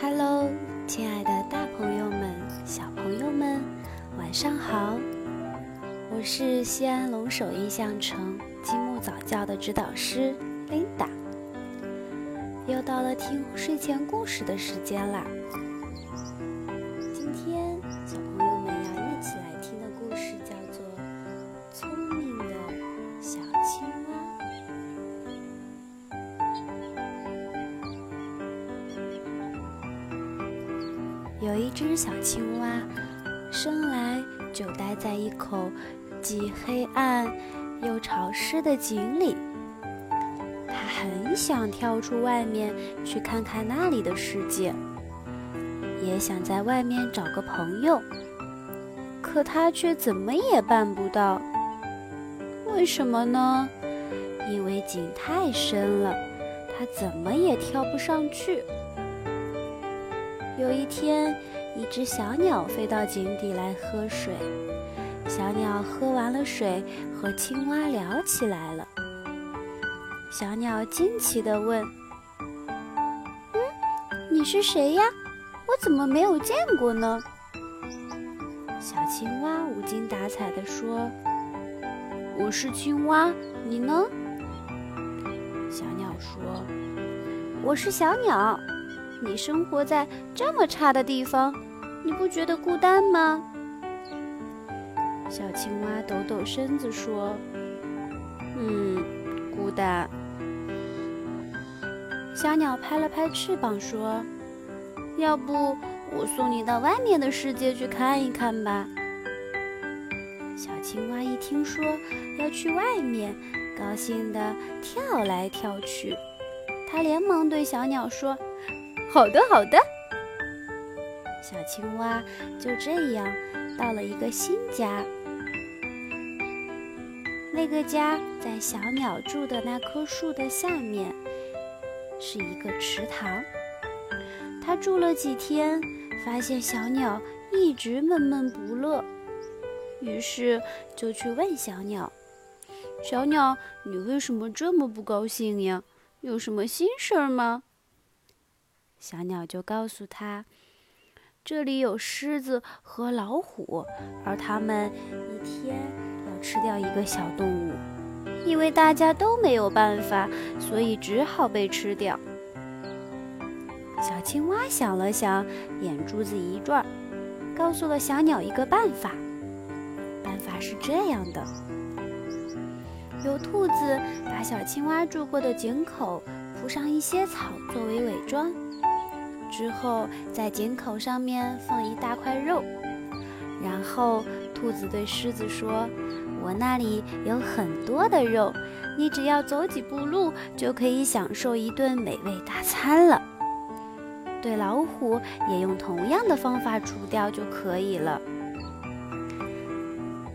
Hello，亲爱的大朋友们、小朋友们，晚上好！我是西安龙首印象城积木早教的指导师 Linda，又到了听睡前故事的时间啦。有一只小青蛙，生来就待在一口既黑暗又潮湿的井里。它很想跳出外面去看看那里的世界，也想在外面找个朋友。可它却怎么也办不到。为什么呢？因为井太深了，它怎么也跳不上去。有一天，一只小鸟飞到井底来喝水。小鸟喝完了水，和青蛙聊起来了。小鸟惊奇地问：“嗯，你是谁呀？我怎么没有见过呢？”小青蛙无精打采地说：“我是青蛙，你呢？”小鸟说：“我是小鸟。”你生活在这么差的地方，你不觉得孤单吗？小青蛙抖抖身子说：“嗯，孤单。”小鸟拍了拍翅膀说：“要不我送你到外面的世界去看一看吧？”小青蛙一听说要去外面，高兴的跳来跳去。它连忙对小鸟说。好的，好的。小青蛙就这样到了一个新家。那个家在小鸟住的那棵树的下面，是一个池塘。他住了几天，发现小鸟一直闷闷不乐，于是就去问小鸟：“小鸟，你为什么这么不高兴呀？有什么心事儿吗？”小鸟就告诉他：“这里有狮子和老虎，而它们一天要吃掉一个小动物。因为大家都没有办法，所以只好被吃掉。”小青蛙想了想，眼珠子一转，告诉了小鸟一个办法。办法是这样的：有兔子把小青蛙住过的井口铺上一些草作为伪装。之后，在井口上面放一大块肉，然后兔子对狮子说：“我那里有很多的肉，你只要走几步路就可以享受一顿美味大餐了。”对老虎也用同样的方法除掉就可以了。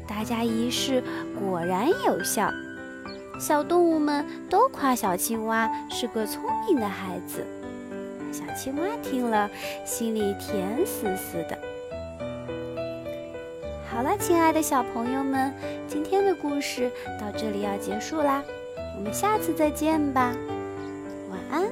大家一试，果然有效，小动物们都夸小青蛙是个聪明的孩子。小青蛙听了，心里甜丝丝的。好了，亲爱的小朋友们，今天的故事到这里要结束啦，我们下次再见吧。晚安